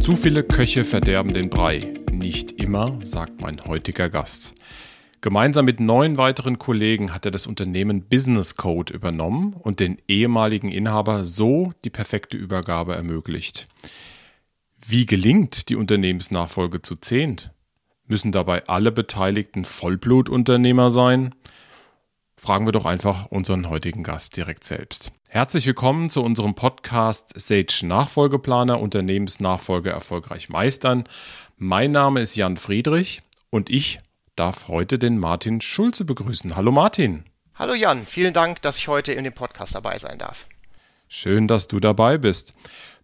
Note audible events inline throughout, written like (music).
Zu viele Köche verderben den Brei. Nicht immer, sagt mein heutiger Gast. Gemeinsam mit neun weiteren Kollegen hat er das Unternehmen Business Code übernommen und den ehemaligen Inhaber so die perfekte Übergabe ermöglicht. Wie gelingt die Unternehmensnachfolge zu zehnt? Müssen dabei alle Beteiligten Vollblutunternehmer sein? Fragen wir doch einfach unseren heutigen Gast direkt selbst. Herzlich willkommen zu unserem Podcast Sage Nachfolgeplaner Unternehmensnachfolge erfolgreich meistern. Mein Name ist Jan Friedrich und ich darf heute den Martin Schulze begrüßen. Hallo Martin. Hallo Jan, vielen Dank, dass ich heute in dem Podcast dabei sein darf. Schön, dass du dabei bist.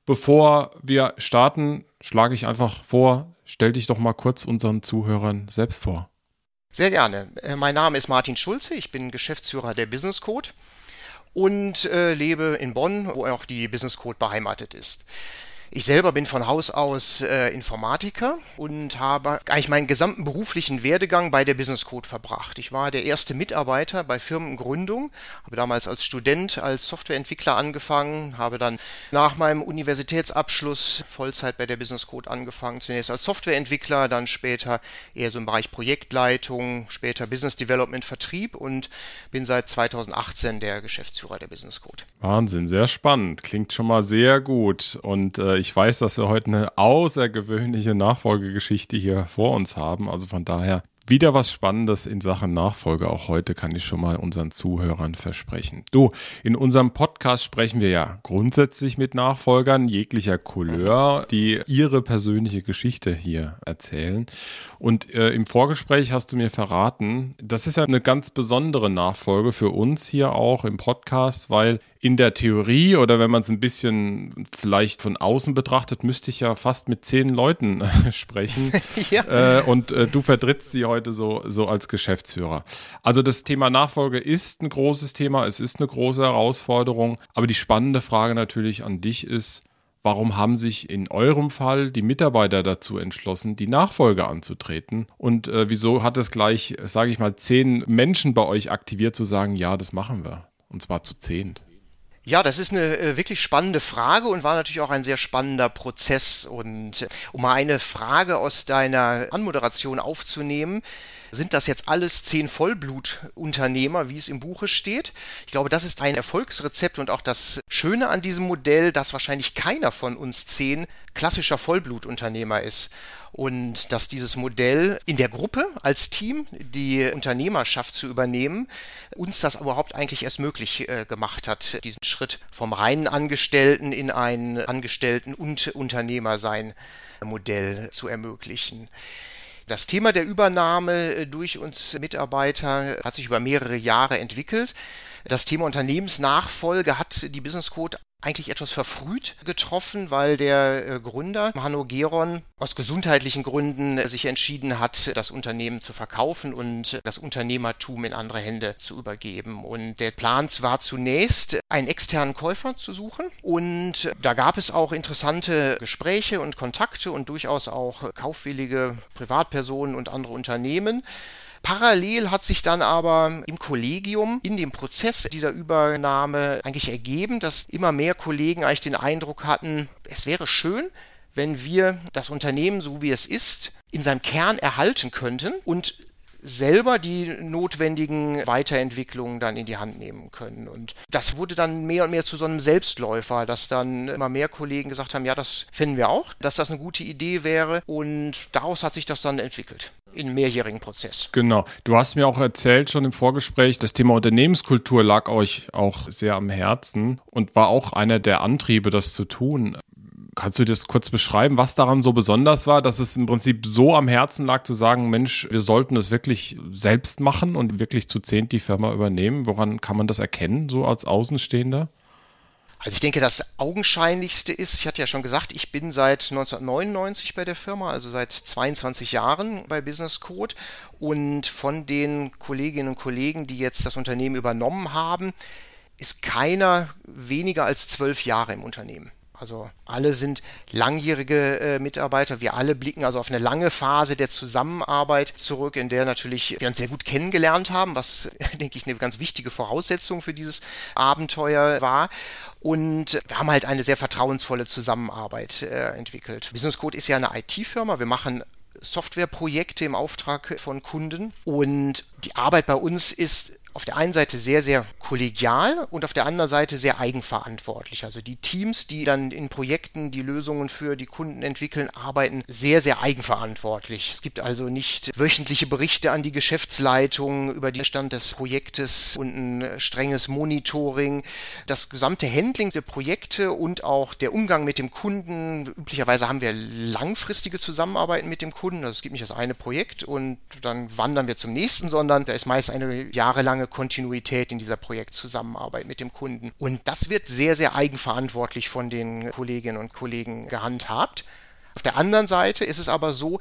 Bevor wir starten, schlage ich einfach vor, stell dich doch mal kurz unseren Zuhörern selbst vor. Sehr gerne. Äh, mein Name ist Martin Schulze, ich bin Geschäftsführer der Business Code und äh, lebe in Bonn, wo auch die Business Code beheimatet ist. Ich selber bin von Haus aus äh, Informatiker und habe eigentlich meinen gesamten beruflichen Werdegang bei der Business Code verbracht. Ich war der erste Mitarbeiter bei Firmengründung, habe damals als Student, als Softwareentwickler angefangen, habe dann nach meinem Universitätsabschluss Vollzeit bei der Business Code angefangen, zunächst als Softwareentwickler, dann später eher so im Bereich Projektleitung, später Business Development, Vertrieb und bin seit 2018 der Geschäftsführer der Business Code. Wahnsinn, sehr spannend, klingt schon mal sehr gut und äh, ich weiß, dass wir heute eine außergewöhnliche Nachfolgegeschichte hier vor uns haben. Also von daher wieder was Spannendes in Sachen Nachfolge. Auch heute kann ich schon mal unseren Zuhörern versprechen. Du, in unserem Podcast sprechen wir ja grundsätzlich mit Nachfolgern jeglicher Couleur, die ihre persönliche Geschichte hier erzählen. Und äh, im Vorgespräch hast du mir verraten, das ist ja eine ganz besondere Nachfolge für uns hier auch im Podcast, weil in der Theorie oder wenn man es ein bisschen vielleicht von außen betrachtet, müsste ich ja fast mit zehn Leuten äh, (laughs) sprechen. (laughs) ja. äh, und äh, du vertrittst sie heute so, so als Geschäftsführer. Also das Thema Nachfolge ist ein großes Thema, es ist eine große Herausforderung. Aber die spannende Frage natürlich an dich ist, Warum haben sich in eurem Fall die Mitarbeiter dazu entschlossen, die Nachfolge anzutreten? Und äh, wieso hat es gleich, sage ich mal, zehn Menschen bei euch aktiviert zu sagen, ja, das machen wir? Und zwar zu zehn. Ja, das ist eine äh, wirklich spannende Frage und war natürlich auch ein sehr spannender Prozess. Und äh, um mal eine Frage aus deiner Anmoderation aufzunehmen, sind das jetzt alles zehn Vollblutunternehmer, wie es im Buche steht? Ich glaube, das ist ein Erfolgsrezept und auch das Schöne an diesem Modell, dass wahrscheinlich keiner von uns zehn klassischer Vollblutunternehmer ist und dass dieses Modell in der Gruppe als Team die Unternehmerschaft zu übernehmen, uns das überhaupt eigentlich erst möglich äh, gemacht hat, diesen Schritt vom reinen Angestellten in ein Angestellten- und Unternehmersein Modell zu ermöglichen. Das Thema der Übernahme äh, durch uns Mitarbeiter hat sich über mehrere Jahre entwickelt. Das Thema Unternehmensnachfolge hat die Business Code eigentlich etwas verfrüht getroffen, weil der äh, Gründer Hanno Geron aus gesundheitlichen Gründen sich entschieden hat, das Unternehmen zu verkaufen und das Unternehmertum in andere Hände zu übergeben. Und der Plan war zunächst, einen externen Käufer zu suchen. Und da gab es auch interessante Gespräche und Kontakte und durchaus auch kaufwillige Privatpersonen und andere Unternehmen. Parallel hat sich dann aber im Kollegium in dem Prozess dieser Übernahme eigentlich ergeben, dass immer mehr Kollegen eigentlich den Eindruck hatten, es wäre schön, wenn wir das Unternehmen, so wie es ist, in seinem Kern erhalten könnten und selber die notwendigen Weiterentwicklungen dann in die Hand nehmen können. Und das wurde dann mehr und mehr zu so einem Selbstläufer, dass dann immer mehr Kollegen gesagt haben, ja, das finden wir auch, dass das eine gute Idee wäre. Und daraus hat sich das dann entwickelt in mehrjährigen Prozess. Genau. Du hast mir auch erzählt schon im Vorgespräch, das Thema Unternehmenskultur lag euch auch sehr am Herzen und war auch einer der Antriebe, das zu tun. Kannst du das kurz beschreiben, was daran so besonders war, dass es im Prinzip so am Herzen lag, zu sagen, Mensch, wir sollten es wirklich selbst machen und wirklich zu zehnt die Firma übernehmen? Woran kann man das erkennen, so als Außenstehender? Also ich denke, das Augenscheinlichste ist, ich hatte ja schon gesagt, ich bin seit 1999 bei der Firma, also seit 22 Jahren bei Business Code. Und von den Kolleginnen und Kollegen, die jetzt das Unternehmen übernommen haben, ist keiner weniger als zwölf Jahre im Unternehmen. Also alle sind langjährige äh, Mitarbeiter. Wir alle blicken also auf eine lange Phase der Zusammenarbeit zurück, in der natürlich wir uns sehr gut kennengelernt haben, was, (laughs) denke ich, eine ganz wichtige Voraussetzung für dieses Abenteuer war. Und wir haben halt eine sehr vertrauensvolle Zusammenarbeit äh, entwickelt. Business Code ist ja eine IT-Firma. Wir machen Softwareprojekte im Auftrag von Kunden. Und die Arbeit bei uns ist auf der einen Seite sehr, sehr kollegial und auf der anderen Seite sehr eigenverantwortlich. Also die Teams, die dann in Projekten die Lösungen für die Kunden entwickeln, arbeiten sehr, sehr eigenverantwortlich. Es gibt also nicht wöchentliche Berichte an die Geschäftsleitung über den Stand des Projektes und ein strenges Monitoring. Das gesamte Handling der Projekte und auch der Umgang mit dem Kunden. Üblicherweise haben wir langfristige Zusammenarbeiten mit dem Kunden. Also es gibt nicht das eine Projekt und dann wandern wir zum nächsten, sondern da ist meist eine jahrelange Kontinuität in dieser Projektzusammenarbeit mit dem Kunden. Und das wird sehr, sehr eigenverantwortlich von den Kolleginnen und Kollegen gehandhabt. Auf der anderen Seite ist es aber so,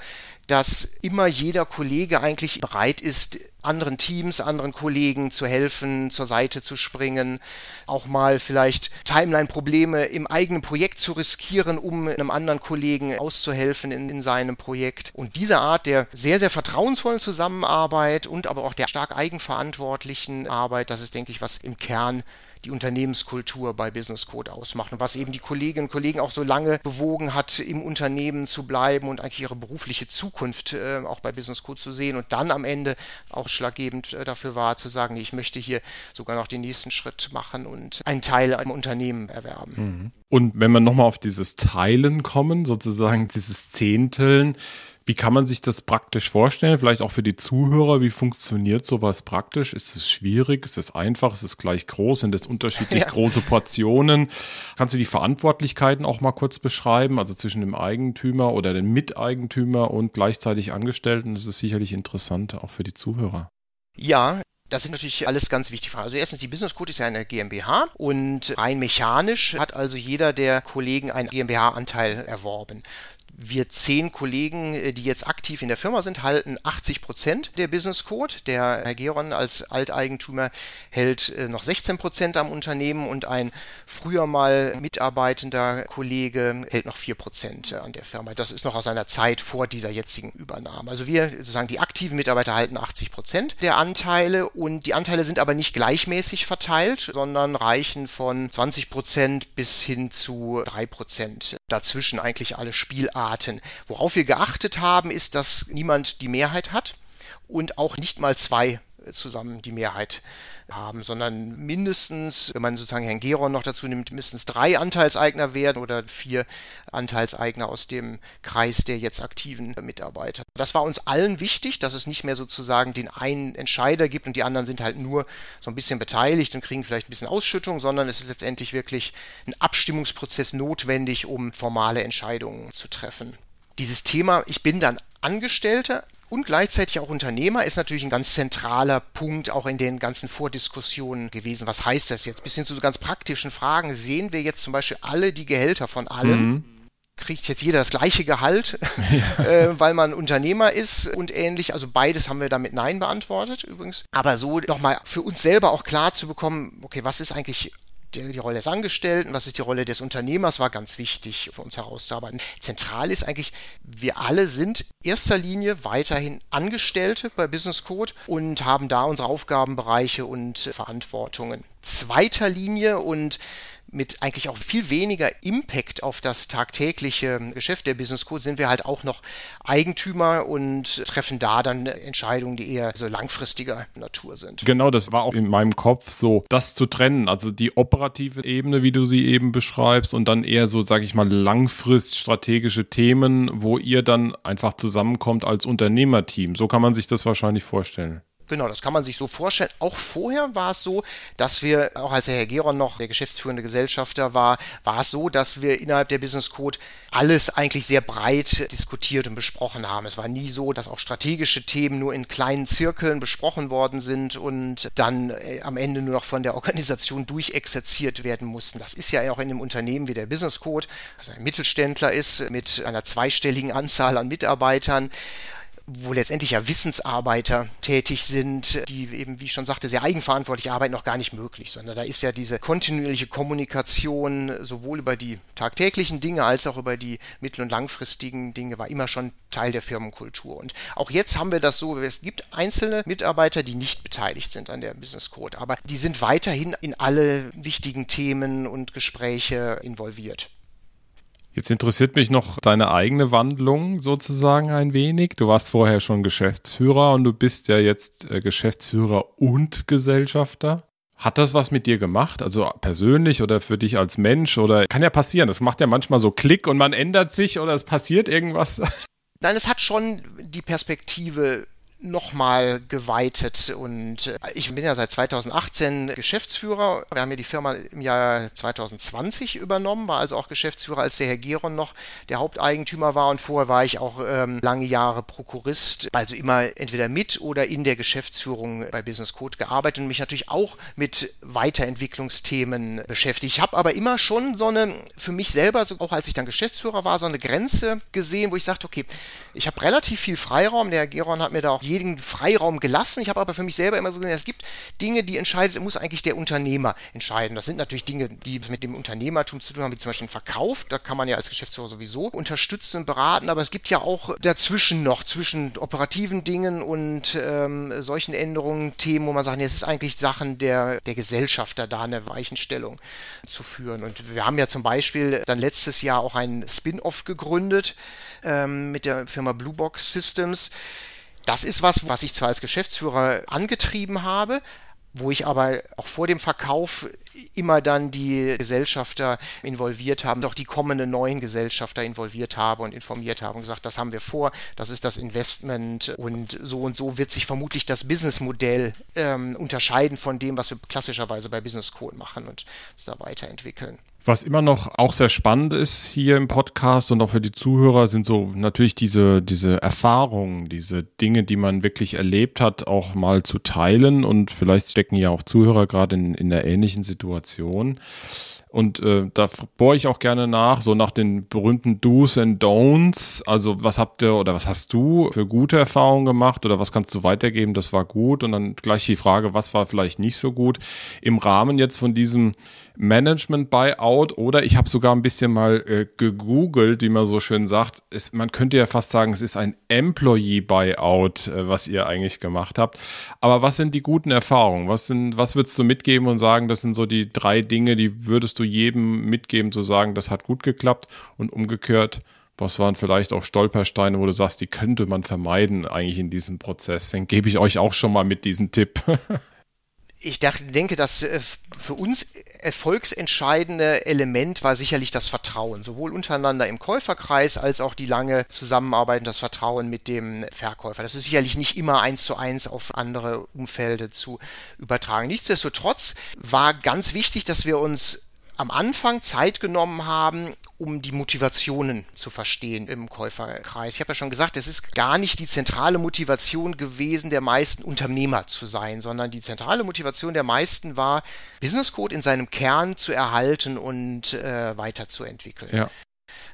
dass immer jeder Kollege eigentlich bereit ist, anderen Teams, anderen Kollegen zu helfen, zur Seite zu springen, auch mal vielleicht Timeline-Probleme im eigenen Projekt zu riskieren, um einem anderen Kollegen auszuhelfen in, in seinem Projekt. Und diese Art der sehr, sehr vertrauensvollen Zusammenarbeit und aber auch der stark eigenverantwortlichen Arbeit, das ist, denke ich, was im Kern die Unternehmenskultur bei Business Code ausmacht und was eben die Kolleginnen und Kollegen auch so lange bewogen hat, im Unternehmen zu bleiben und eigentlich ihre berufliche Zukunft äh, auch bei Business Code zu sehen und dann am Ende auch schlaggebend äh, dafür war, zu sagen, ich möchte hier sogar noch den nächsten Schritt machen und einen Teil am Unternehmen erwerben. Mhm. Und wenn wir nochmal auf dieses Teilen kommen, sozusagen dieses Zehnteln, wie kann man sich das praktisch vorstellen? Vielleicht auch für die Zuhörer, wie funktioniert sowas praktisch? Ist es schwierig? Ist es einfach? Ist es gleich groß? Sind es unterschiedlich (laughs) ja. große Portionen? Kannst du die Verantwortlichkeiten auch mal kurz beschreiben? Also zwischen dem Eigentümer oder dem Miteigentümer und gleichzeitig Angestellten? Das ist sicherlich interessant, auch für die Zuhörer. Ja, das sind natürlich alles ganz wichtige Fragen. Also erstens, die Business Code ist ja eine GmbH und rein mechanisch hat also jeder der Kollegen einen GmbH-Anteil erworben. Wir zehn Kollegen, äh, die jetzt aktiv in der Firma sind, halten 80 Prozent der Business Code. Der Herr Geron als Alteigentümer hält äh, noch 16 Prozent am Unternehmen und ein früher mal mitarbeitender Kollege hält noch 4 Prozent an der Firma. Das ist noch aus einer Zeit vor dieser jetzigen Übernahme. Also wir, sozusagen die aktiven Mitarbeiter halten 80 Prozent der Anteile und die Anteile sind aber nicht gleichmäßig verteilt, sondern reichen von 20 Prozent bis hin zu 3 Prozent. Dazwischen eigentlich alle Spielarten Arten. Worauf wir geachtet haben, ist, dass niemand die Mehrheit hat und auch nicht mal zwei zusammen die Mehrheit haben, sondern mindestens, wenn man sozusagen Herrn Geron noch dazu nimmt, mindestens drei Anteilseigner werden oder vier Anteilseigner aus dem Kreis der jetzt aktiven Mitarbeiter. Das war uns allen wichtig, dass es nicht mehr sozusagen den einen Entscheider gibt und die anderen sind halt nur so ein bisschen beteiligt und kriegen vielleicht ein bisschen Ausschüttung, sondern es ist letztendlich wirklich ein Abstimmungsprozess notwendig, um formale Entscheidungen zu treffen. Dieses Thema, ich bin dann Angestellter, und gleichzeitig auch Unternehmer ist natürlich ein ganz zentraler Punkt auch in den ganzen Vordiskussionen gewesen. Was heißt das jetzt? Bis hin zu so ganz praktischen Fragen. Sehen wir jetzt zum Beispiel alle die Gehälter von allen? Mhm. Kriegt jetzt jeder das gleiche Gehalt, ja. (laughs) (laughs) äh, weil man Unternehmer ist und ähnlich. Also beides haben wir damit Nein beantwortet übrigens. Aber so nochmal für uns selber auch klar zu bekommen, okay, was ist eigentlich die, Rolle des Angestellten, was ist die Rolle des Unternehmers, war ganz wichtig für uns herauszuarbeiten. Zentral ist eigentlich, wir alle sind erster Linie weiterhin Angestellte bei Business Code und haben da unsere Aufgabenbereiche und Verantwortungen. Zweiter Linie und mit eigentlich auch viel weniger Impact auf das tagtägliche Geschäft der Business Code sind wir halt auch noch Eigentümer und treffen da dann Entscheidungen, die eher so langfristiger Natur sind. Genau, das war auch in meinem Kopf so, das zu trennen, also die operative Ebene, wie du sie eben beschreibst, und dann eher so, sage ich mal, langfrist strategische Themen, wo ihr dann einfach zusammenkommt als Unternehmerteam. So kann man sich das wahrscheinlich vorstellen. Genau, das kann man sich so vorstellen. Auch vorher war es so, dass wir, auch als der Herr Geron noch der geschäftsführende Gesellschafter war, war es so, dass wir innerhalb der Business Code alles eigentlich sehr breit diskutiert und besprochen haben. Es war nie so, dass auch strategische Themen nur in kleinen Zirkeln besprochen worden sind und dann äh, am Ende nur noch von der Organisation (laughs) durchexerziert werden mussten. Das ist ja auch in einem Unternehmen wie der Business Code, das ein Mittelständler ist mit einer zweistelligen Anzahl an Mitarbeitern wo letztendlich ja Wissensarbeiter tätig sind, die eben, wie ich schon sagte, sehr eigenverantwortlich arbeiten, noch gar nicht möglich, sondern da ist ja diese kontinuierliche Kommunikation sowohl über die tagtäglichen Dinge als auch über die mittel- und langfristigen Dinge war immer schon Teil der Firmenkultur. Und auch jetzt haben wir das so, es gibt einzelne Mitarbeiter, die nicht beteiligt sind an der Business Code, aber die sind weiterhin in alle wichtigen Themen und Gespräche involviert. Jetzt interessiert mich noch deine eigene Wandlung sozusagen ein wenig. Du warst vorher schon Geschäftsführer und du bist ja jetzt äh, Geschäftsführer und Gesellschafter. Hat das was mit dir gemacht? Also persönlich oder für dich als Mensch? Oder kann ja passieren. Das macht ja manchmal so Klick und man ändert sich oder es passiert irgendwas. Nein, es hat schon die Perspektive nochmal geweitet. Und äh, ich bin ja seit 2018 Geschäftsführer. Wir haben ja die Firma im Jahr 2020 übernommen, war also auch Geschäftsführer, als der Herr Geron noch der Haupteigentümer war. Und vorher war ich auch ähm, lange Jahre Prokurist, also immer entweder mit oder in der Geschäftsführung bei Business Code gearbeitet und mich natürlich auch mit Weiterentwicklungsthemen beschäftigt. Ich habe aber immer schon so eine, für mich selber, auch als ich dann Geschäftsführer war, so eine Grenze gesehen, wo ich sagte, okay, ich habe relativ viel Freiraum. Der Geron hat mir da auch jeden Freiraum gelassen. Ich habe aber für mich selber immer so gesehen, es gibt Dinge, die entscheidet, muss eigentlich der Unternehmer entscheiden. Das sind natürlich Dinge, die mit dem Unternehmertum zu tun haben, wie zum Beispiel Verkauf. Da kann man ja als Geschäftsführer sowieso unterstützen und beraten, aber es gibt ja auch dazwischen noch, zwischen operativen Dingen und ähm, solchen Änderungen, Themen, wo man sagt, nee, es ist eigentlich Sachen der, der Gesellschafter, da eine Weichenstellung zu führen. Und wir haben ja zum Beispiel dann letztes Jahr auch einen Spin-off gegründet ähm, mit der Firma Bluebox Systems das ist was, was ich zwar als Geschäftsführer angetrieben habe, wo ich aber auch vor dem Verkauf immer dann die Gesellschafter involviert haben, auch die kommenden neuen Gesellschafter involviert habe und informiert habe und gesagt, das haben wir vor, das ist das Investment und so und so wird sich vermutlich das Businessmodell ähm, unterscheiden von dem, was wir klassischerweise bei Business Code machen und es da weiterentwickeln. Was immer noch auch sehr spannend ist hier im Podcast und auch für die Zuhörer sind so natürlich diese, diese Erfahrungen, diese Dinge, die man wirklich erlebt hat, auch mal zu teilen und vielleicht stecken ja auch Zuhörer gerade in, in der ähnlichen Situation. Und äh, da bohre ich auch gerne nach, so nach den berühmten Do's and Don'ts. Also was habt ihr oder was hast du für gute Erfahrungen gemacht oder was kannst du weitergeben, das war gut. Und dann gleich die Frage, was war vielleicht nicht so gut. Im Rahmen jetzt von diesem Management-Buyout oder ich habe sogar ein bisschen mal äh, gegoogelt, wie man so schön sagt. Es, man könnte ja fast sagen, es ist ein Employee-Buyout, äh, was ihr eigentlich gemacht habt. Aber was sind die guten Erfahrungen? Was, sind, was würdest du mitgeben und sagen, das sind so die drei Dinge, die würdest du jedem mitgeben, zu sagen, das hat gut geklappt und umgekehrt, was waren vielleicht auch Stolpersteine, wo du sagst, die könnte man vermeiden eigentlich in diesem Prozess? Dann gebe ich euch auch schon mal mit diesem Tipp. (laughs) ich denke, das äh, für uns erfolgsentscheidende Element war sicherlich das Vertrauen, sowohl untereinander im Käuferkreis als auch die lange Zusammenarbeit und das Vertrauen mit dem Verkäufer. Das ist sicherlich nicht immer eins zu eins auf andere Umfelde zu übertragen. Nichtsdestotrotz war ganz wichtig, dass wir uns am Anfang Zeit genommen haben, um die Motivationen zu verstehen im Käuferkreis. Ich habe ja schon gesagt, es ist gar nicht die zentrale Motivation gewesen, der meisten Unternehmer zu sein, sondern die zentrale Motivation der meisten war, Business Code in seinem Kern zu erhalten und äh, weiterzuentwickeln. Ja.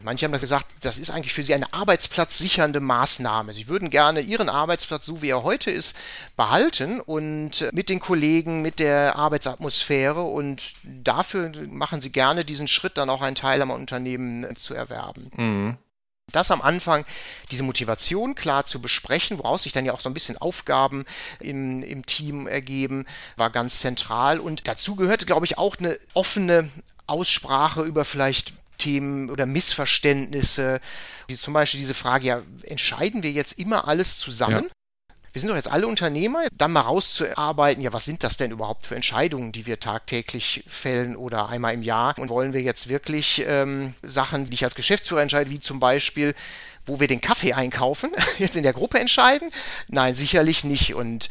Manche haben das gesagt, das ist eigentlich für sie eine arbeitsplatzsichernde Maßnahme. Sie würden gerne ihren Arbeitsplatz, so wie er heute ist, behalten und mit den Kollegen, mit der Arbeitsatmosphäre und dafür machen sie gerne diesen Schritt, dann auch einen Teil am Unternehmen zu erwerben. Mhm das am Anfang, diese Motivation klar zu besprechen, woraus sich dann ja auch so ein bisschen Aufgaben im, im Team ergeben, war ganz zentral. Und dazu gehörte, glaube ich, auch eine offene Aussprache über vielleicht Themen oder Missverständnisse. Wie zum Beispiel diese Frage, ja, entscheiden wir jetzt immer alles zusammen? Ja. Wir sind doch jetzt alle Unternehmer, dann mal rauszuarbeiten, ja, was sind das denn überhaupt für Entscheidungen, die wir tagtäglich fällen oder einmal im Jahr? Und wollen wir jetzt wirklich ähm, Sachen, die ich als Geschäftsführer entscheide, wie zum Beispiel, wo wir den Kaffee einkaufen, (laughs) jetzt in der Gruppe entscheiden? Nein, sicherlich nicht. Und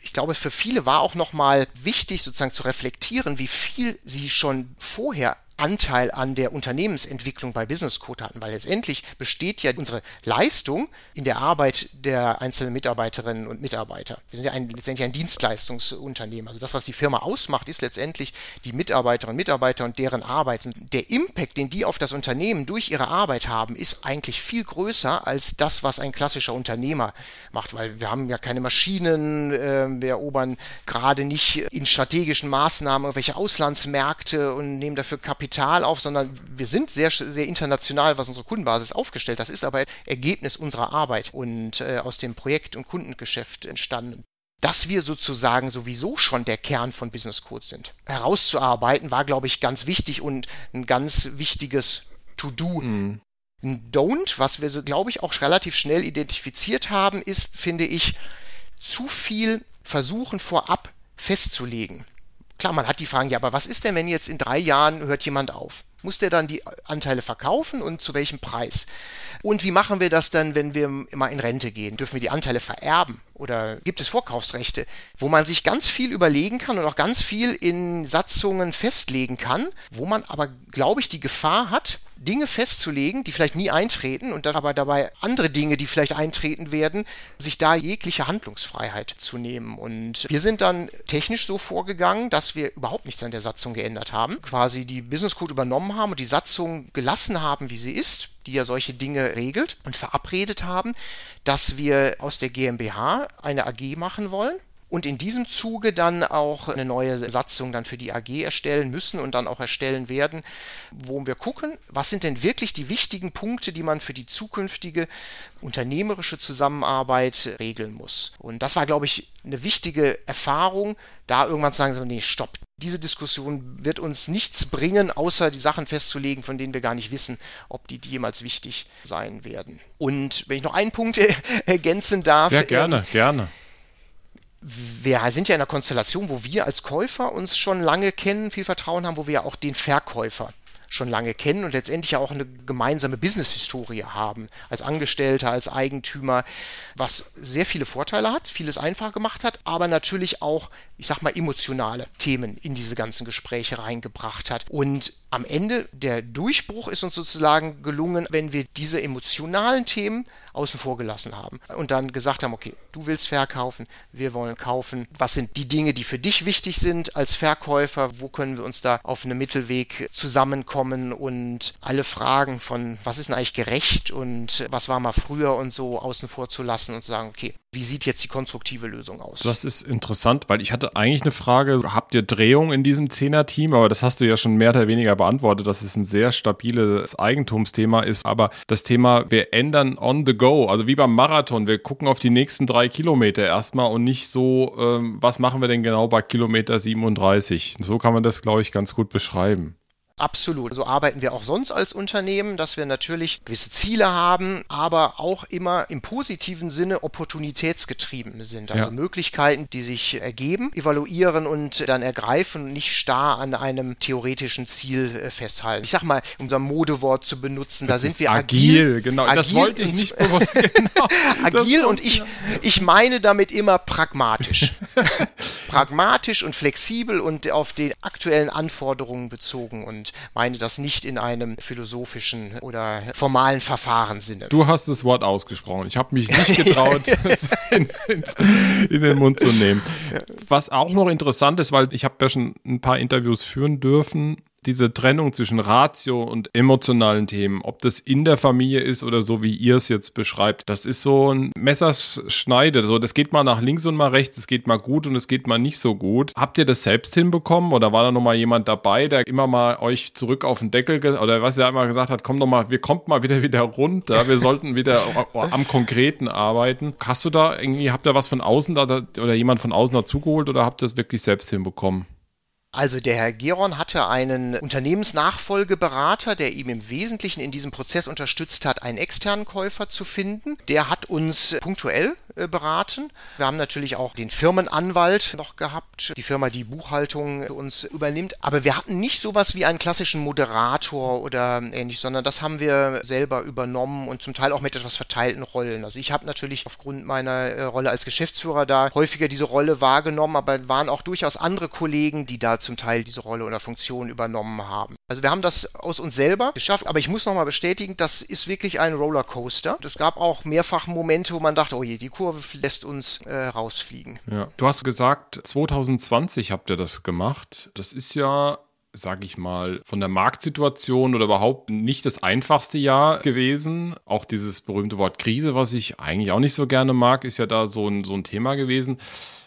ich glaube, für viele war auch nochmal wichtig, sozusagen zu reflektieren, wie viel sie schon vorher Anteil an der Unternehmensentwicklung bei Business Code hatten, weil letztendlich besteht ja unsere Leistung in der Arbeit der einzelnen Mitarbeiterinnen und Mitarbeiter. Wir sind ja ein, letztendlich ein Dienstleistungsunternehmen. Also das, was die Firma ausmacht, ist letztendlich die Mitarbeiterinnen und Mitarbeiter und deren Arbeit. Und der Impact, den die auf das Unternehmen durch ihre Arbeit haben, ist eigentlich viel größer als das, was ein klassischer Unternehmer macht, weil wir haben ja keine Maschinen, äh, wir erobern gerade nicht in strategischen Maßnahmen irgendwelche Auslandsmärkte und nehmen dafür Kapital auf, sondern wir sind sehr, sehr international, was unsere Kundenbasis aufgestellt. Das ist aber Ergebnis unserer Arbeit und äh, aus dem Projekt- und Kundengeschäft entstanden dass wir sozusagen sowieso schon der Kern von Business Code sind. Herauszuarbeiten war, glaube ich, ganz wichtig und ein ganz wichtiges To-Do. Mhm. Ein Don't, was wir, glaube ich, auch relativ schnell identifiziert haben, ist, finde ich, zu viel versuchen vorab festzulegen. Klar, man hat die Fragen, ja, aber was ist denn, wenn jetzt in drei Jahren hört jemand auf? Muss der dann die Anteile verkaufen und zu welchem Preis? Und wie machen wir das dann, wenn wir immer in Rente gehen? Dürfen wir die Anteile vererben? Oder gibt es Vorkaufsrechte, wo man sich ganz viel überlegen kann und auch ganz viel in Satzungen festlegen kann, wo man aber, glaube ich, die Gefahr hat, Dinge festzulegen, die vielleicht nie eintreten und dann aber dabei andere Dinge, die vielleicht eintreten werden, sich da jegliche Handlungsfreiheit zu nehmen. Und wir sind dann technisch so vorgegangen, dass wir überhaupt nichts an der Satzung geändert haben, quasi die Business Code übernommen haben und die Satzung gelassen haben, wie sie ist, die ja solche Dinge regelt und verabredet haben, dass wir aus der GmbH eine AG machen wollen und in diesem Zuge dann auch eine neue Satzung dann für die AG erstellen müssen und dann auch erstellen werden, wo wir gucken, was sind denn wirklich die wichtigen Punkte, die man für die zukünftige unternehmerische Zusammenarbeit regeln muss. Und das war, glaube ich, eine wichtige Erfahrung, da irgendwann zu sagen, so, nee, stopp. Diese Diskussion wird uns nichts bringen, außer die Sachen festzulegen, von denen wir gar nicht wissen, ob die jemals wichtig sein werden. Und wenn ich noch einen Punkt (laughs) ergänzen darf. Ja, gerne, ähm, gerne wir sind ja in einer Konstellation, wo wir als Käufer uns schon lange kennen, viel Vertrauen haben, wo wir ja auch den Verkäufer schon lange kennen und letztendlich auch eine gemeinsame Business-Historie haben, als Angestellter, als Eigentümer, was sehr viele Vorteile hat, vieles einfach gemacht hat, aber natürlich auch, ich sag mal, emotionale Themen in diese ganzen Gespräche reingebracht hat. Und am Ende der Durchbruch ist uns sozusagen gelungen, wenn wir diese emotionalen Themen außen vor gelassen haben und dann gesagt haben, okay, du willst verkaufen, wir wollen kaufen. Was sind die Dinge, die für dich wichtig sind als Verkäufer? Wo können wir uns da auf einem Mittelweg zusammenkommen und alle Fragen von, was ist denn eigentlich gerecht und was war mal früher und so außen vor zu lassen und zu sagen, okay, wie sieht jetzt die konstruktive Lösung aus? Das ist interessant, weil ich hatte eigentlich eine Frage, habt ihr Drehung in diesem Zehner-Team? Aber das hast du ja schon mehr oder weniger beantwortet, dass es ein sehr stabiles Eigentumsthema ist. Aber das Thema, wir ändern on the go, also wie beim Marathon, wir gucken auf die nächsten drei Kilometer erstmal und nicht so, ähm, was machen wir denn genau bei Kilometer 37? So kann man das, glaube ich, ganz gut beschreiben. Absolut. So arbeiten wir auch sonst als Unternehmen, dass wir natürlich gewisse Ziele haben, aber auch immer im positiven Sinne opportunitätsgetrieben sind. Also ja. Möglichkeiten, die sich ergeben, evaluieren und dann ergreifen und nicht starr an einem theoretischen Ziel äh, festhalten. Ich sag mal, um so ein Modewort zu benutzen, das da sind wir agil. agil genau, agil das wollte ich nicht bewusst. (laughs) Genau. agil und ich, ich meine damit immer pragmatisch. (laughs) pragmatisch und flexibel und auf die aktuellen Anforderungen bezogen und und meine das nicht in einem philosophischen oder formalen Verfahrenssinne. Du hast das Wort ausgesprochen. Ich habe mich nicht getraut, (laughs) es in, in, den Mund zu nehmen. Was auch noch interessant ist, weil ich habe ja schon ein paar Interviews führen dürfen diese Trennung zwischen Ratio und emotionalen Themen, ob das in der Familie ist oder so, wie ihr es jetzt beschreibt, das ist so ein Messerschneide. So, das geht mal nach links und mal rechts, es geht mal gut und es geht mal nicht so gut. Habt ihr das selbst hinbekommen oder war da noch mal jemand dabei, der immer mal euch zurück auf den Deckel oder was er einmal gesagt hat, komm doch mal, wir kommt mal wieder wieder runter, wir sollten wieder (laughs) am Konkreten arbeiten. Hast du da irgendwie, habt ihr was von außen da oder jemand von außen dazugeholt oder habt ihr das wirklich selbst hinbekommen? Also der Herr Geron hatte einen Unternehmensnachfolgeberater, der ihm im Wesentlichen in diesem Prozess unterstützt hat, einen externen Käufer zu finden. Der hat uns punktuell äh, beraten. Wir haben natürlich auch den Firmenanwalt noch gehabt, die Firma, die Buchhaltung uns übernimmt. Aber wir hatten nicht sowas wie einen klassischen Moderator oder ähnlich, sondern das haben wir selber übernommen und zum Teil auch mit etwas verteilten Rollen. Also ich habe natürlich aufgrund meiner äh, Rolle als Geschäftsführer da häufiger diese Rolle wahrgenommen, aber waren auch durchaus andere Kollegen, die da zum Teil diese Rolle oder Funktion übernommen haben. Also wir haben das aus uns selber geschafft, aber ich muss nochmal bestätigen, das ist wirklich ein Rollercoaster. Es gab auch mehrfach Momente, wo man dachte, oh je, die Kurve lässt uns äh, rausfliegen. Ja. Du hast gesagt, 2020 habt ihr das gemacht. Das ist ja sag ich mal, von der Marktsituation oder überhaupt nicht das einfachste Jahr gewesen. Auch dieses berühmte Wort Krise, was ich eigentlich auch nicht so gerne mag, ist ja da so ein, so ein Thema gewesen.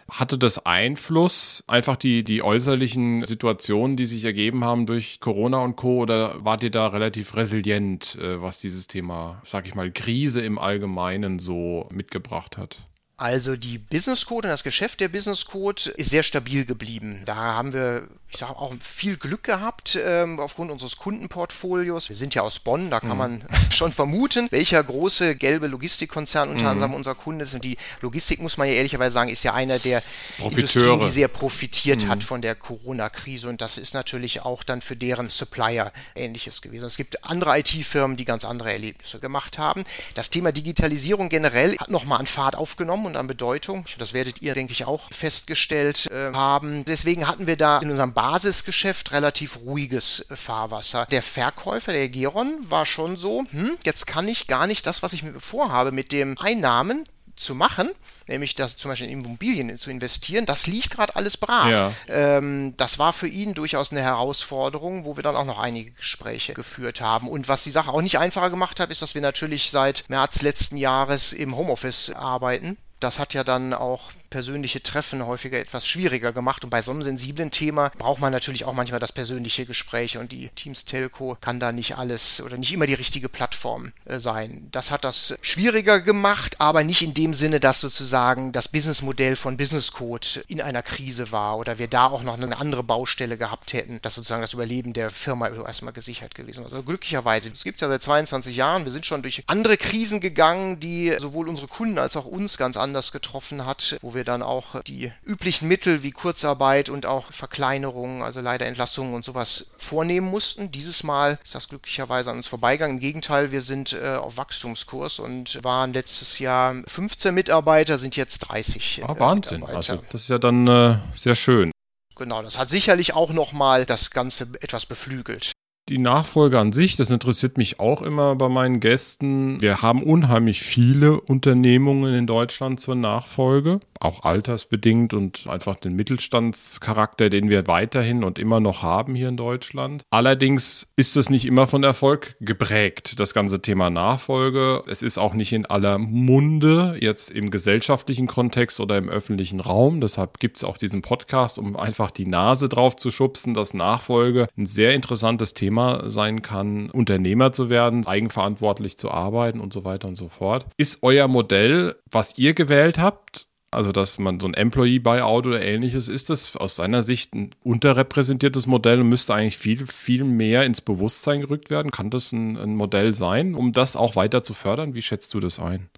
Hatte das Einfluss, einfach die, die äußerlichen Situationen, die sich ergeben haben durch Corona und Co. Oder wart ihr da relativ resilient, äh, was dieses Thema, sag ich mal, Krise im Allgemeinen so mitgebracht hat? Also die Business Code und das Geschäft der Business Code ist sehr stabil geblieben. Da haben wir ich sage auch viel Glück gehabt ähm, aufgrund unseres Kundenportfolios. Wir sind ja aus Bonn, da kann mhm. man (laughs) schon vermuten, welcher große gelbe Logistikkonzern unter mhm. anderem unser Kunde ist. Und die Logistik, muss man ja ehrlicherweise sagen, ist ja einer der Industrien, die sehr profitiert mhm. hat von der Corona-Krise. Und das ist natürlich auch dann für deren Supplier ähnliches gewesen. Es gibt andere IT-Firmen, die ganz andere Erlebnisse gemacht haben. Das Thema Digitalisierung generell hat nochmal an Fahrt aufgenommen und an Bedeutung. Das werdet ihr, denke ich, auch festgestellt äh, haben. Deswegen hatten wir da in unserem Basisgeschäft relativ ruhiges Fahrwasser. Der Verkäufer, der Geron, war schon so, hm, jetzt kann ich gar nicht das, was ich mir vorhabe, mit dem Einnahmen zu machen, nämlich das zum Beispiel in Immobilien zu investieren, das liegt gerade alles brach. Ja. Ähm, das war für ihn durchaus eine Herausforderung, wo wir dann auch noch einige Gespräche geführt haben. Und was die Sache auch nicht einfacher gemacht hat, ist, dass wir natürlich seit März letzten Jahres im Homeoffice arbeiten. Das hat ja dann auch persönliche Treffen häufiger etwas schwieriger gemacht. Und bei so einem sensiblen Thema braucht man natürlich auch manchmal das persönliche Gespräch und die Teams Telco kann da nicht alles oder nicht immer die richtige Plattform äh, sein. Das hat das schwieriger gemacht, aber nicht in dem Sinne, dass sozusagen das Businessmodell von Business Code in einer Krise war oder wir da auch noch eine andere Baustelle gehabt hätten, dass sozusagen das Überleben der Firma erstmal gesichert gewesen ist. Also glücklicherweise, es gibt ja seit 22 Jahren, wir sind schon durch andere Krisen gegangen, die sowohl unsere Kunden als auch uns ganz anders getroffen hat, wo wir dann auch die üblichen Mittel wie Kurzarbeit und auch Verkleinerungen, also leider Entlassungen und sowas vornehmen mussten. Dieses Mal ist das glücklicherweise an uns vorbeigegangen. Im Gegenteil, wir sind äh, auf Wachstumskurs und waren letztes Jahr 15 Mitarbeiter, sind jetzt 30. Ah, Wahnsinn. Also das ist ja dann äh, sehr schön. Genau, das hat sicherlich auch nochmal das Ganze etwas beflügelt. Die Nachfolge an sich, das interessiert mich auch immer bei meinen Gästen. Wir haben unheimlich viele Unternehmungen in Deutschland zur Nachfolge auch altersbedingt und einfach den Mittelstandscharakter, den wir weiterhin und immer noch haben hier in Deutschland. Allerdings ist es nicht immer von Erfolg geprägt, das ganze Thema Nachfolge. Es ist auch nicht in aller Munde, jetzt im gesellschaftlichen Kontext oder im öffentlichen Raum. Deshalb gibt es auch diesen Podcast, um einfach die Nase drauf zu schubsen, dass Nachfolge ein sehr interessantes Thema sein kann, Unternehmer zu werden, eigenverantwortlich zu arbeiten und so weiter und so fort. Ist euer Modell, was ihr gewählt habt, also dass man so ein Employee Buyout oder ähnliches, ist das aus seiner Sicht ein unterrepräsentiertes Modell und müsste eigentlich viel, viel mehr ins Bewusstsein gerückt werden. Kann das ein, ein Modell sein, um das auch weiter zu fördern? Wie schätzt du das ein?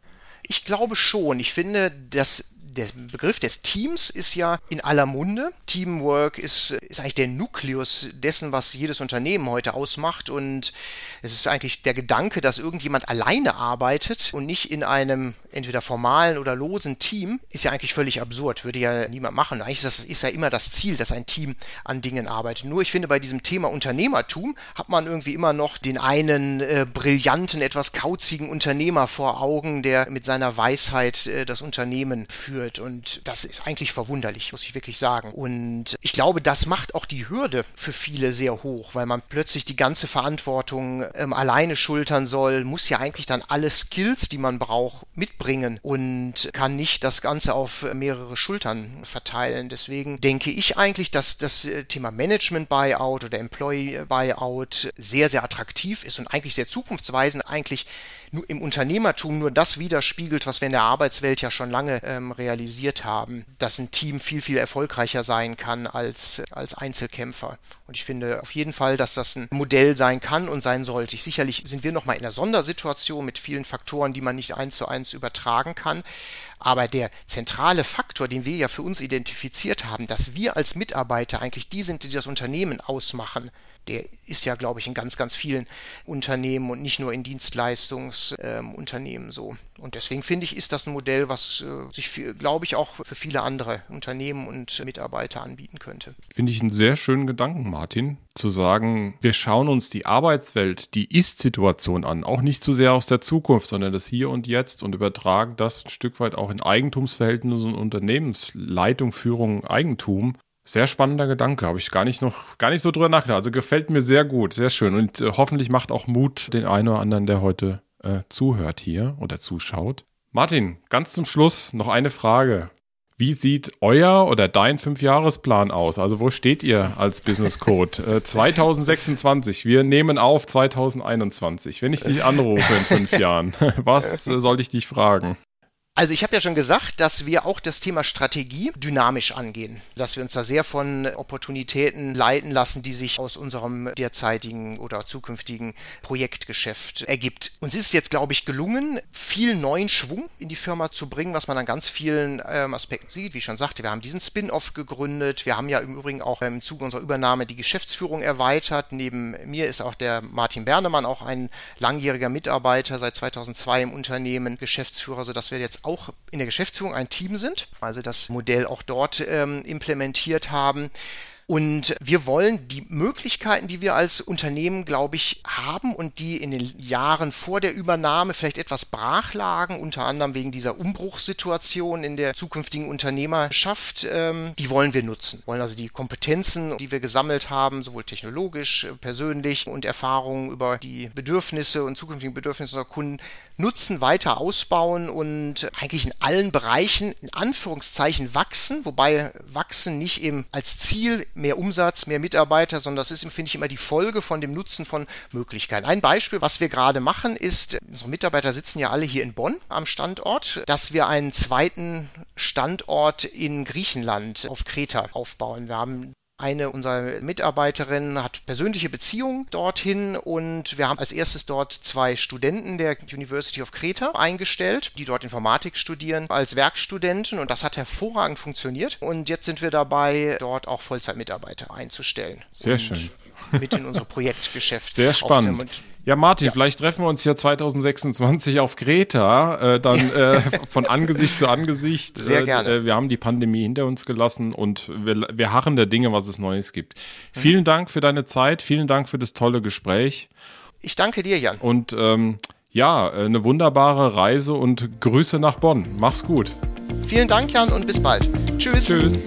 Ich glaube schon. Ich finde, dass der Begriff des Teams ist ja in aller Munde. Teamwork ist, ist eigentlich der Nukleus dessen, was jedes Unternehmen heute ausmacht. Und es ist eigentlich der Gedanke, dass irgendjemand alleine arbeitet und nicht in einem entweder formalen oder losen Team, ist ja eigentlich völlig absurd. Würde ja niemand machen. Eigentlich ist, das, ist ja immer das Ziel, dass ein Team an Dingen arbeitet. Nur ich finde, bei diesem Thema Unternehmertum hat man irgendwie immer noch den einen äh, brillanten, etwas kauzigen Unternehmer vor Augen, der mit seiner Weisheit äh, das Unternehmen führt wird. Und das ist eigentlich verwunderlich, muss ich wirklich sagen. Und ich glaube, das macht auch die Hürde für viele sehr hoch, weil man plötzlich die ganze Verantwortung ähm, alleine schultern soll, muss ja eigentlich dann alle Skills, die man braucht, mitbringen und kann nicht das Ganze auf mehrere Schultern verteilen. Deswegen denke ich eigentlich, dass das äh, Thema Management Buyout oder Employee Buyout sehr, sehr attraktiv ist und eigentlich sehr zukunftsweisend, eigentlich im Unternehmertum nur das widerspiegelt, was wir in der Arbeitswelt ja schon lange ähm, realisiert haben, dass ein Team viel, viel erfolgreicher sein kann als, als Einzelkämpfer. Und ich finde auf jeden Fall, dass das ein Modell sein kann und sein sollte. Sicherlich sind wir nochmal in einer Sondersituation mit vielen Faktoren, die man nicht eins zu eins übertragen kann. Aber der zentrale Faktor, den wir ja für uns identifiziert haben, dass wir als Mitarbeiter eigentlich die sind, die das Unternehmen ausmachen, der ist ja, glaube ich, in ganz, ganz vielen Unternehmen und nicht nur in Dienstleistungsunternehmen ähm, so. Und deswegen finde ich, ist das ein Modell, was äh, sich, glaube ich, auch für viele andere Unternehmen und Mitarbeiter anbieten könnte. Finde ich einen sehr schönen Gedanken, Martin, zu sagen, wir schauen uns die Arbeitswelt, die Ist-Situation an, auch nicht zu sehr aus der Zukunft, sondern das Hier und Jetzt und übertragen das ein Stück weit auch in Eigentumsverhältnisse und Unternehmensleitung, Führung, Eigentum sehr spannender Gedanke, habe ich gar nicht noch gar nicht so drüber nachgedacht. Also gefällt mir sehr gut, sehr schön und äh, hoffentlich macht auch Mut den einen oder anderen, der heute äh, zuhört hier oder zuschaut. Martin, ganz zum Schluss noch eine Frage. Wie sieht euer oder dein Fünfjahresplan aus? Also wo steht ihr als Business Code? (laughs) Äh, 2026, wir nehmen auf 2021. Wenn ich dich anrufe in fünf (laughs) Jahren, (laughs) was äh, soll ich dich fragen? Also ich habe ja schon gesagt, dass wir auch das Thema Strategie dynamisch angehen, dass wir uns da sehr von Opportunitäten leiten lassen, die sich aus unserem derzeitigen oder zukünftigen Projektgeschäft ergibt. Uns ist jetzt, glaube ich, gelungen, viel neuen Schwung in die Firma zu bringen, was man an ganz vielen ähm, Aspekten sieht. Wie ich schon sagte, wir haben diesen Spin-off gegründet. Wir haben ja im Übrigen auch im Zuge unserer Übernahme die Geschäftsführung erweitert. Neben mir ist auch der Martin Bernemann, auch ein langjähriger Mitarbeiter, seit 2002 im Unternehmen, Geschäftsführer, sodass wir jetzt auch in der Geschäftsführung ein Team sind, also das Modell auch dort ähm, implementiert haben. Und wir wollen die Möglichkeiten, die wir als Unternehmen, glaube ich, haben und die in den Jahren vor der Übernahme vielleicht etwas brach lagen, unter anderem wegen dieser Umbruchssituation in der zukünftigen Unternehmerschaft, ähm, die wollen wir nutzen. Wir wollen also die Kompetenzen, die wir gesammelt haben, sowohl technologisch, persönlich und Erfahrungen über die Bedürfnisse und zukünftigen Bedürfnisse unserer Kunden nutzen, weiter ausbauen und eigentlich in allen Bereichen in Anführungszeichen wachsen, wobei wachsen nicht eben als Ziel mehr Umsatz, mehr Mitarbeiter, sondern das ist, finde ich, immer die Folge von dem Nutzen von Möglichkeiten. Ein Beispiel, was wir gerade machen, ist, unsere Mitarbeiter sitzen ja alle hier in Bonn am Standort, dass wir einen zweiten Standort in Griechenland auf Kreta aufbauen. Wir haben eine unserer Mitarbeiterinnen hat persönliche Beziehungen dorthin und wir haben als erstes dort zwei Studenten der University of Creta eingestellt, die dort Informatik studieren als Werkstudenten und das hat hervorragend funktioniert und jetzt sind wir dabei, dort auch Vollzeitmitarbeiter einzustellen. Sehr schön. Mit in unser (laughs) Projektgeschäft. Sehr spannend. Ja, Martin, ja. vielleicht treffen wir uns hier 2026 auf Kreta, äh, dann (laughs) äh, von Angesicht zu Angesicht. Sehr gerne. Äh, wir haben die Pandemie hinter uns gelassen und wir, wir harren der Dinge, was es Neues gibt. Mhm. Vielen Dank für deine Zeit, vielen Dank für das tolle Gespräch. Ich danke dir, Jan. Und ähm, ja, eine wunderbare Reise und Grüße nach Bonn. Mach's gut. Vielen Dank, Jan, und bis bald. Tschüss. Tschüss.